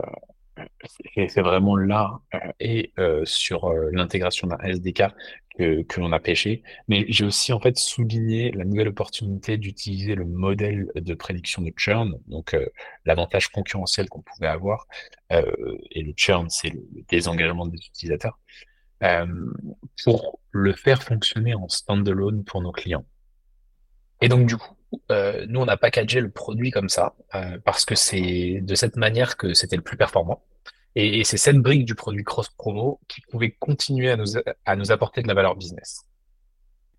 c'est vraiment là euh, et euh, sur euh, l'intégration d'un SDK que, que l'on a pêché. Mais j'ai aussi en fait souligné la nouvelle opportunité d'utiliser le modèle de prédiction de churn, donc l'avantage concurrentiel qu'on pouvait avoir. et le churn, c'est le, désengagement des utilisateurs. pour le faire fonctionner en standalone pour nos clients. Et donc du coup, euh, nous, on a packagé le produit comme ça, euh, parce que c'est de cette manière que c'était le plus performant. Et, c'est cette brique du produit cross-promo qui pouvait continuer à nous, à nous apporter de la valeur business.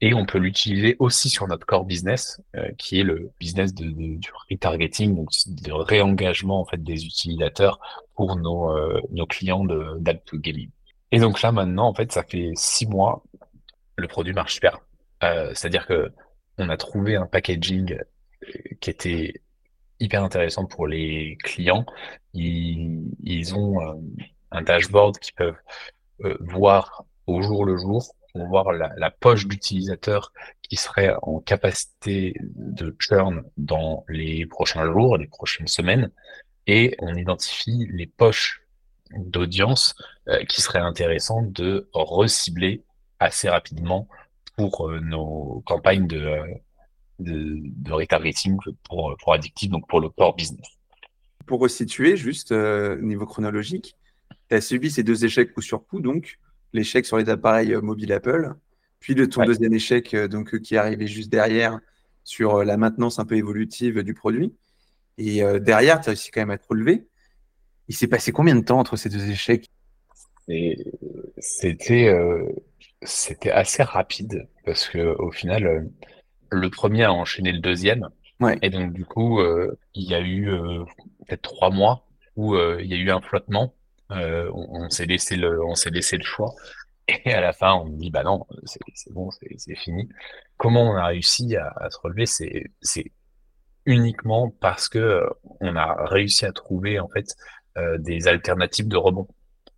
Et on peut l'utiliser aussi sur notre core business, euh, qui est le business du retargeting, donc de réengagement en fait des utilisateurs pour nos, nos clients de to gaming. Et donc là maintenant, en fait, ça fait six mois, le produit marche super. C'est-à-dire que on a trouvé un packaging qui était hyper intéressant pour les clients. Ils, ont euh, un dashboard qui peuvent euh, voir au jour le jour, voir la, poche d'utilisateur qui serait en capacité de churn dans les prochains jours, les prochaines semaines, et on identifie les poches d'audience euh, qui seraient intéressantes de recibler assez rapidement pour nos campagnes de, de, de retargeting pour, pour Addictive, donc pour le core business. Pour resituer, juste euh, niveau chronologique, tu as subi ces deux échecs coup sur coup, donc l'échec sur les appareils euh, mobiles Apple, puis le ton deuxième échec euh, donc, qui est arrivé juste derrière sur la maintenance un peu évolutive du produit. Et derrière, tu as réussi quand même à te relever. Il s'est passé combien de temps entre ces deux échecs? C'était c'était assez rapide parce que au final, le premier a enchaîné le deuxième. Et donc, du coup, euh, il y a eu euh, peut-être trois mois où euh, il y a eu un flottement. on, s'est laissé le, on s'est laissé le choix. Et à la fin, on me dit, bah non, c'est bon, c'est fini. Comment on a réussi à, se relever, c'est uniquement parce que on a réussi à trouver en fait des alternatives de rebond.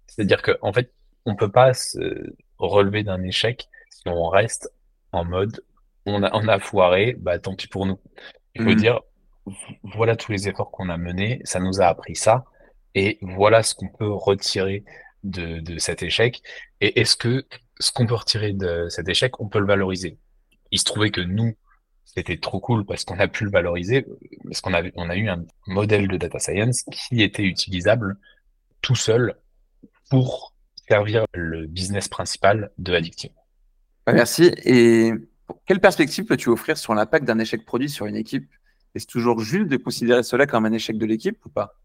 C'est-à-dire que en fait, on peut pas se relever d'un échec si on reste en mode on a, on a foiré, bah tant pis pour nous. Il faut mm. dire, voilà tous les efforts qu'on a menés, ça nous a appris ça, et voilà ce qu'on peut retirer de, de cet échec. Et est-ce que ce qu'on peut retirer de cet échec, on peut le valoriser? Il se trouvait que nous, c'était trop cool parce qu'on a pu le valoriser, parce qu'on a, on a eu un modèle de data science qui était utilisable tout seul pour servir le business principal de Addictive. Merci. Et quelle perspective peux-tu offrir sur l'impact d'un échec produit sur une équipe? Est-ce toujours juste de considérer cela comme un échec de l'équipe ou pas?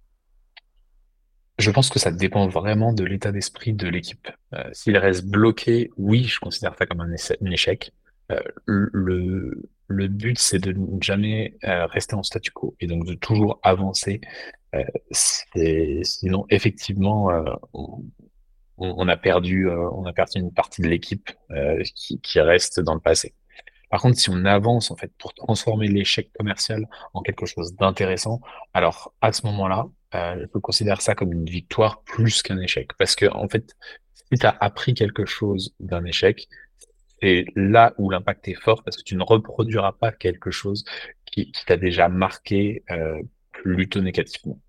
Je pense que ça dépend vraiment de l'état d'esprit de l'équipe. Euh, s'il reste bloqué, oui, je considère ça comme un, échec. Euh, le, le but, c'est de ne jamais euh, rester en statu quo et donc de toujours avancer. sinon, effectivement, on, on, a perdu, on a perdu une partie de l'équipe qui, qui, reste dans le passé. Par contre, si on avance en fait pour transformer l'échec commercial en quelque chose d'intéressant, alors à ce moment-là, euh, je peux considérer ça comme une victoire plus qu'un échec. Parce que en fait, si tu as appris quelque chose d'un échec, c'est là où l'impact est fort parce que tu ne reproduiras pas quelque chose qui, t'a déjà marqué euh, plutôt négativement.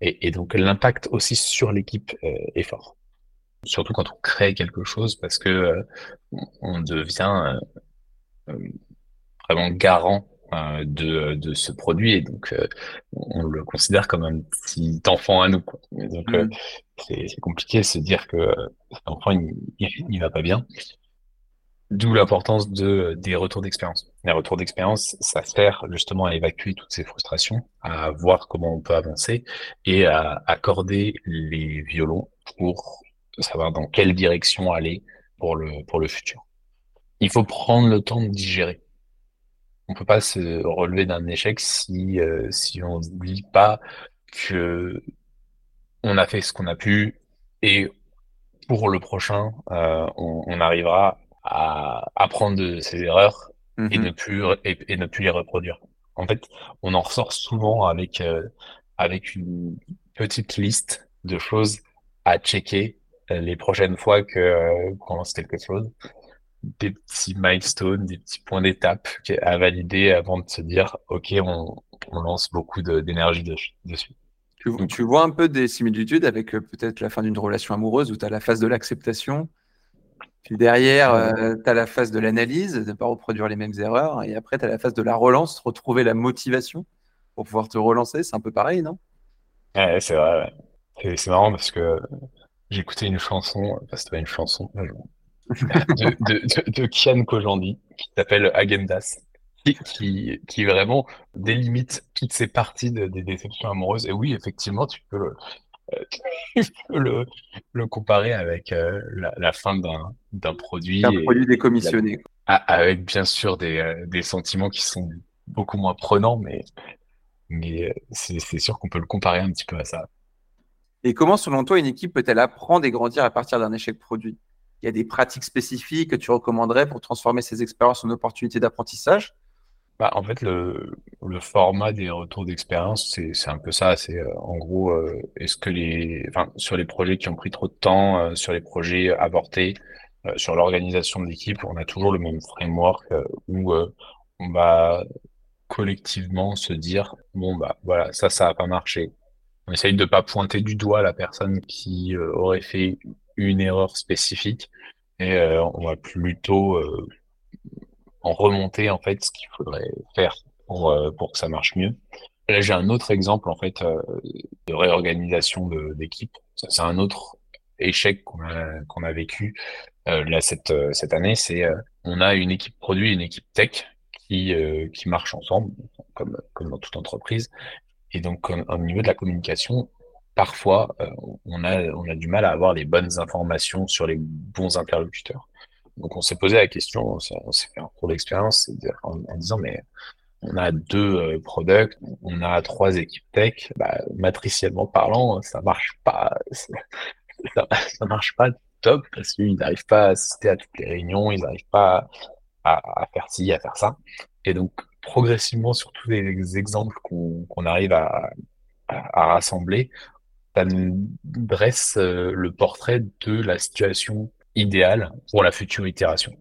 Et, donc l'impact aussi sur l'équipe euh, est fort. Surtout quand on crée quelque chose parce que euh, on devient euh, euh, vraiment garant euh, de, de ce produit et donc on le considère comme un petit enfant à nous. donc mm. c'est compliqué de se dire que cet enfant il, il, va pas bien. D'où l'importance de des retours d'expérience. Les retours d'expérience, ça sert justement à évacuer toutes ces frustrations, à voir comment on peut avancer et à accorder les violons pour savoir dans quelle direction aller pour le pour le futur il faut prendre le temps de digérer. On peut pas se relever d'un échec si euh, si on n'oublie pas que on a fait ce qu'on a pu et pour le prochain, euh, on, arrivera à apprendre de ses erreurs et mm-hmm. ne plus et, ne plus les reproduire. En fait, on en ressort souvent avec euh, avec une petite liste de choses à checker les prochaines fois que qu'on lance quelque chose des petits milestones, des petits points d'étape à valider avant de se dire, OK, on, lance beaucoup d'énergie dessus. Tu, vois un peu des similitudes avec euh, peut-être la fin d'une relation amoureuse où tu as la phase de l'acceptation, puis derrière, euh, tu as la phase de l'analyse, de ne pas reproduire les mêmes erreurs, et après, tu as la phase de la relance, retrouver la motivation pour pouvoir te relancer. C'est un peu pareil, non? Ouais, C'est vrai. C'est marrant parce que écouté une chanson, enfin, c'était pas une chanson, de, de, de, Kian Kojandi, qui s'appelle Agendas, qui, qui, qui, vraiment délimite toutes ces parties des déceptions amoureuses. Et oui, effectivement, tu peux le, le comparer avec la, fin d'un produit. Un produit décommissionné. avec bien sûr des, des sentiments qui sont beaucoup moins prenants, mais, mais c'est sûr qu'on peut le comparer un petit peu à ça. Et comment, selon toi, une équipe peut-elle apprendre et grandir à partir d'un échec produit? Il y a des pratiques spécifiques que tu recommanderais pour transformer ces expériences en opportunités d'apprentissage? Bah, en fait, le, format des retours d'expérience, c'est, un peu ça. C'est euh, en gros, euh, est-ce que les, sur les projets qui ont pris trop de temps, euh, sur les projets avortés, sur l'organisation de l'équipe, on a toujours le même framework où on va collectivement se dire, bon bah voilà, ça, ça a pas marché. On essaye de pas pointer du doigt la personne qui aurait fait une erreur spécifique et on va plutôt en remonter en fait ce qu'il faudrait faire pour, euh, pour que ça marche mieux. Là, j'ai un autre exemple en fait euh, de réorganisation d'équipe. C'est un autre échec qu'on a, a vécu euh, là cette, cette année. C'est on a une équipe produit une équipe tech qui, qui marchent ensemble, comme, comme dans toute entreprise. Et donc, au niveau de la communication, parfois, on, a, on a du mal à avoir les bonnes informations sur les bons interlocuteurs. Donc on s'est posé la question, on s'est fait un cours d'expérience en, disant mais on a deux euh, products, on a trois équipes tech, bah, matriciellement parlant, ça marche pas, ça, marche pas top parce qu'ils n'arrivent pas à assister à toutes les réunions, ils n'arrivent pas à, faire ci, à faire ça. Et donc progressivement sur tous les exemples qu'on arrive à, rassembler, ça nous dresse euh, le portrait de la situation idéal pour la future itération.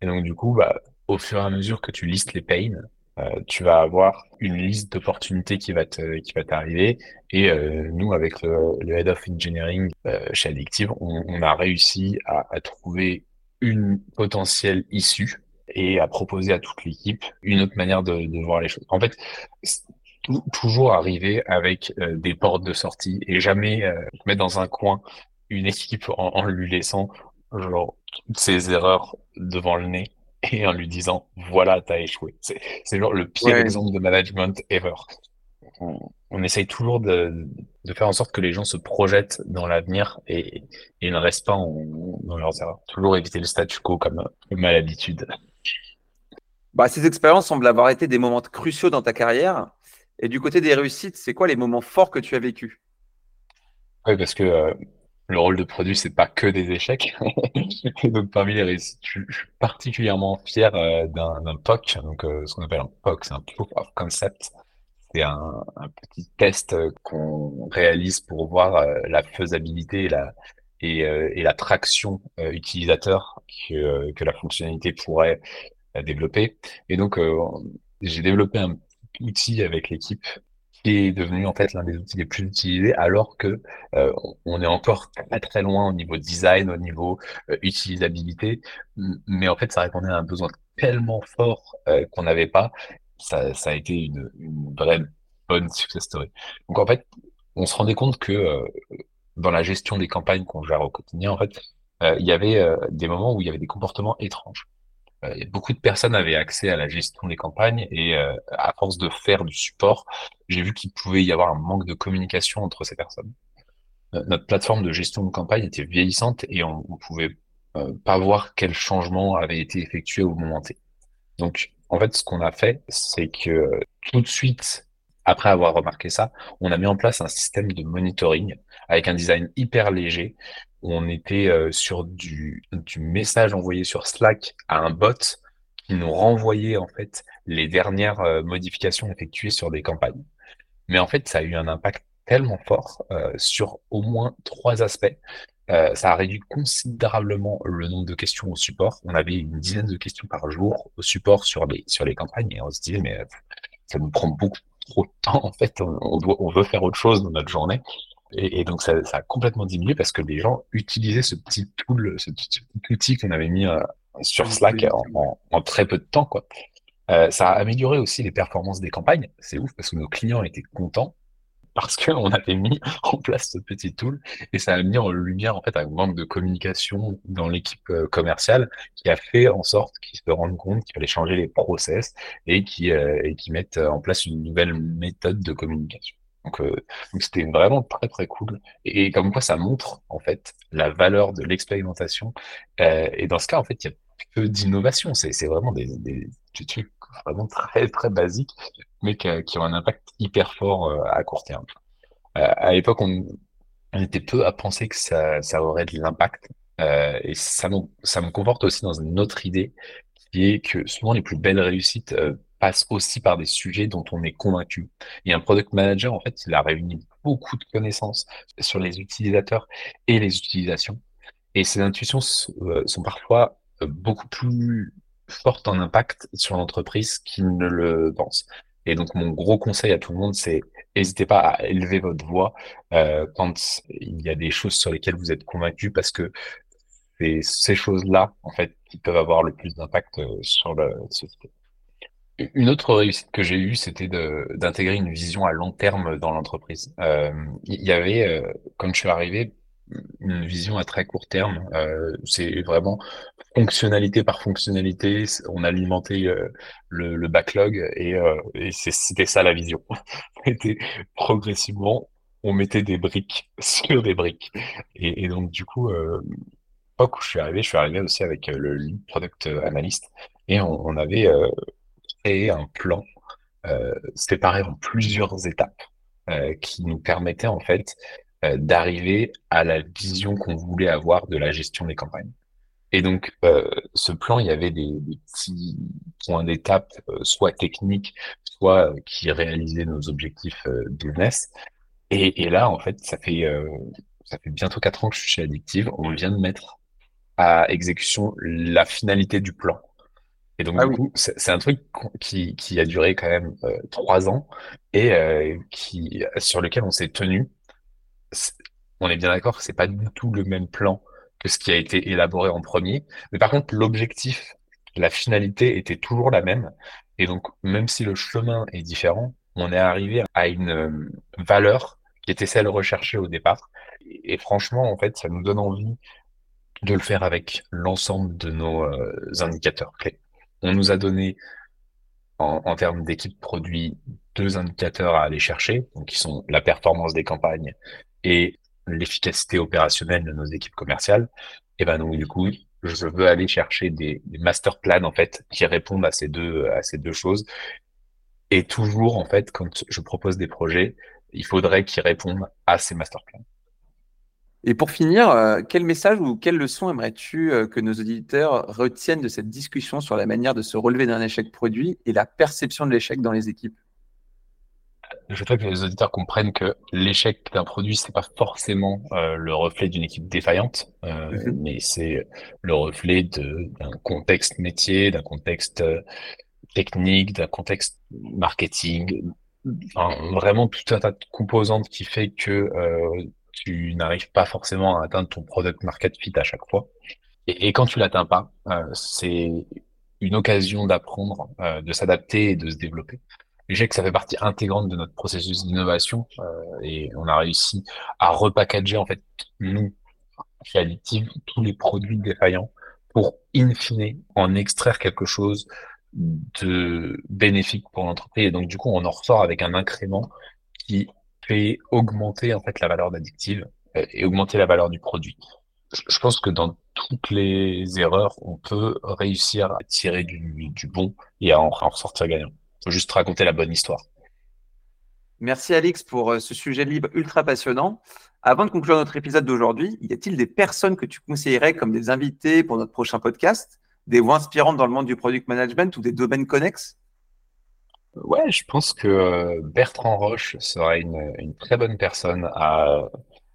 Et donc, du coup, bah, au fur et à mesure que tu listes les pains, euh, tu vas avoir une liste d'opportunités qui va t'arriver. Et euh, nous, avec le, Head of Engineering chez Addictive, on, a réussi à, trouver une potentielle issue et à proposer à toute l'équipe une autre manière de, de, voir les choses. En fait, toujours arriver avec des portes de sortie et jamais mettre dans un coin une équipe en, en lui laissant genre toutes ses erreurs devant le nez et en lui disant voilà t'as échoué. C'est c'est genre le pire exemple de management ever. On, essaye toujours de, de, faire en sorte que les gens se projettent dans l'avenir et, et ne restent pas dans leurs erreurs. Toujours éviter le statu quo comme, comme à l'habitude bah, ces expériences semblent avoir été des moments cruciaux dans ta carrière et du côté des réussites c'est quoi les moments forts que tu as vécu oui parce que euh, le rôle de produit, c'est pas que des échecs. donc parmi les réussites, je, suis particulièrement fier euh, d'un POC, donc euh, ce qu'on appelle un POC, c'est un Proof of Concept. C'est un, petit test euh, qu'on réalise pour voir la faisabilité et la, et la traction utilisateur que, que la fonctionnalité pourrait développer. Et donc, j'ai développé un outil avec l'équipe qui est devenu en fait l'un des outils les plus utilisés, alors que euh, on est encore très très loin au niveau design, au niveau euh, utilisabilité, mais en fait ça répondait à un besoin tellement fort euh, qu'on n'avait pas, ça, a été une vraie bonne success story. Donc en fait, on se rendait compte que dans la gestion des campagnes qu'on gère au quotidien, en fait, il y avait des moments où il y avait des comportements étranges. Euh, beaucoup de personnes avaient accès à la gestion des campagnes et euh, à force de faire du support, j'ai vu qu'il pouvait y avoir un manque de communication entre ces personnes. Euh, notre plateforme de gestion de campagne était vieillissante et on, ne pouvait pas voir quel changement avait été effectué au moment T. Donc, en fait, ce qu'on a fait, c'est que tout de suite, après avoir remarqué ça, on a mis en place un système de monitoring avec un design hyper léger on était euh, sur du, message envoyé sur Slack à un bot qui nous renvoyait en fait les dernières euh, modifications effectuées sur des campagnes. Mais en fait, ça a eu un impact tellement fort euh, sur au moins trois aspects. ça a réduit considérablement le nombre de questions au support. On avait une dizaine de questions par jour au support sur les campagnes et on se disait mais ça nous prend beaucoup trop de temps en fait. On veut faire autre chose dans notre journée. Et, donc, ça, ça, a complètement diminué parce que les gens utilisaient ce petit tool, ce petit, outil qu'on avait mis euh, sur Slack en, en, très peu de temps. Quoi. Euh, ça a amélioré aussi les performances des campagnes. C'est ouf parce que nos clients étaient contents parce qu'on avait mis en place ce petit tool et ça a mis en lumière en fait un manque de communication dans l'équipe euh, commerciale qui a fait en sorte qu'ils se rendent compte qu'il fallait changer les process et qui, euh, et qui mettent en place une nouvelle méthode de communication. Donc, donc c'était vraiment très très cool. Et, comme quoi, ça montre en fait la valeur de l'expérimentation. et dans ce cas, en fait, il y a peu d'innovation. C'est vraiment des, des, trucs vraiment très très basiques, mais qui, qui ont un impact hyper fort à court terme. à l'époque, on, on était peu à penser que ça, ça aurait de l'impact. Euh, et ça me, ça me conforte aussi dans une autre idée, qui est que souvent les plus belles réussites passent aussi par des sujets dont on est convaincu. Et un product manager, en fait, il a réuni beaucoup de connaissances sur les utilisateurs et les utilisations. Et ces intuitions euh, sont parfois euh, beaucoup plus fortes en impact sur l'entreprise qu'il ne le pense. Et donc, mon gros conseil à tout le monde, c'est n'hésitez pas à élever votre voix euh, quand il y a des choses sur lesquelles vous êtes convaincu, parce que c'est ces choses-là, en fait, qui peuvent avoir le plus d'impact sur la société. Une autre réussite que j'ai eue, c'était d'intégrer une vision à long terme dans l'entreprise. Euh, il y avait, euh, quand je suis arrivé, une vision à très court terme. Euh, c'est vraiment fonctionnalité par fonctionnalité. On alimentait le, backlog et, c'était ça la vision. C'était progressivement, on mettait des briques sur des briques. Et, donc du coup, euh, où je suis arrivé, je suis arrivé aussi avec le product analyst et on avait créé un plan séparé en plusieurs étapes qui nous permettait en fait euh, d'arriver à la vision qu'on voulait avoir de la gestion des campagnes. Et donc, euh, ce plan, il y avait des, petits points d'étape, euh, soit techniques, soit qui réalisaient nos objectifs business. Et, et, là, en fait, ça fait ça fait bientôt quatre ans que je suis chez Addictive. On vient de mettre à exécution la finalité du plan. Et donc, ah du coup, c'est un truc qui, qui a duré quand même trois ans et qui sur lequel on s'est tenu on est bien d'accord que c'est pas du tout le même plan que ce qui a été élaboré en premier. Mais par contre, l'objectif, la finalité était toujours la même. Et donc, même si le chemin est différent, on est arrivé à une euh, valeur qui était celle recherchée au départ. Et, franchement, en fait, ça nous donne envie de le faire avec l'ensemble de nos euh, indicateurs clés. On nous a donné, en, termes d'équipe produit, deux indicateurs à aller chercher, qui sont la performance des campagnes et l'efficacité opérationnelle de nos équipes commerciales, et ben donc du coup, je veux aller chercher des, des master plans en fait qui répondent à ces deux à ces deux choses. Et toujours en fait, quand je propose des projets, il faudrait qu'ils répondent à ces master plans. Et pour finir, euh, quel message ou quelle leçon aimerais-tu euh, que nos auditeurs retiennent de cette discussion sur la manière de se relever d'un échec produit et la perception de l'échec dans les équipes? Je voudrais que les auditeurs comprennent que l'échec d'un produit, c'est pas forcément euh, le reflet d'une équipe défaillante, euh, mhm. mais c'est le reflet d'un contexte métier, d'un contexte technique, d'un contexte marketing, enfin, vraiment tout un tas de composantes qui fait que tu n'arrives pas forcément à atteindre ton product market fit à chaque fois. Et, quand tu l'atteins pas, c'est une occasion d'apprendre, de s'adapter et de se développer que ça fait partie intégrante de notre processus d'innovation euh, et on a réussi à repackager en fait nous chez Addictive tous les produits défaillants pour in fine en extraire quelque chose de bénéfique pour l'entreprise et donc du coup on en ressort avec un incrément qui fait augmenter en fait la valeur d'Addictive euh, et augmenter la valeur du produit. Je pense que dans toutes les erreurs, on peut réussir à tirer du, bon et à en, ressortir gagnant faut juste raconter la bonne histoire. Merci Alix pour euh, ce sujet libre ultra passionnant. Avant de conclure notre épisode d'aujourd'hui, y a-t-il des personnes que tu conseillerais comme des invités pour notre prochain podcast, des voix inspirantes dans le monde du product management ou des domaines connexes? Ouais, je pense que euh, Bertrand Roche serait une, très bonne personne à,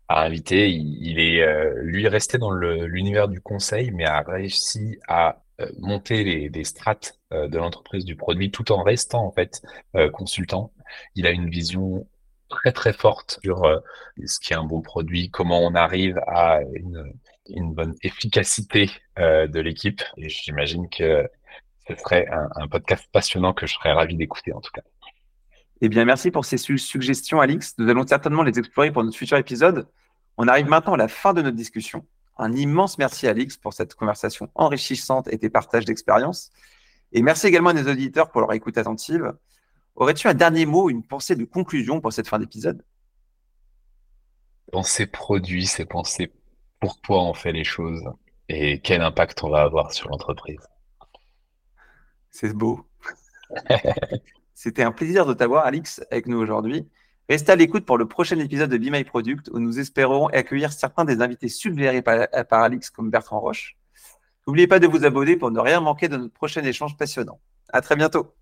inviter. Il, est euh, lui resté dans l'univers du conseil, mais a réussi à euh, monter les, strates de l'entreprise du produit tout en restant en fait consultant. Il a une vision très très forte sur ce qui est un bon produit, comment on arrive à une bonne efficacité de l'équipe. Et j'imagine que ce serait un, un, podcast passionnant que je serais ravi d'écouter en tout cas. Eh bien, merci pour ces suggestions, Alix. Nous allons certainement les explorer pour notre futur épisode. On arrive maintenant à la fin de notre discussion. Un immense merci Alix pour cette conversation enrichissante et tes partages d'expérience. Et merci également à nos auditeurs pour leur écoute attentive. Aurais-tu un dernier mot, une pensée de conclusion pour cette fin d'épisode? Penser produit, c'est penser pourquoi on fait les choses et quel impact on va avoir sur l'entreprise? C'est beau. C'était un plaisir de t'avoir, Alix, avec nous aujourd'hui. Restez à l'écoute pour le prochain épisode de Be My Product où nous espérons accueillir certains des invités suggérés par, par Alix comme Bertrand Roche. N'oubliez pas de vous abonner pour ne rien manquer de notre prochain échange passionnant. À très bientôt.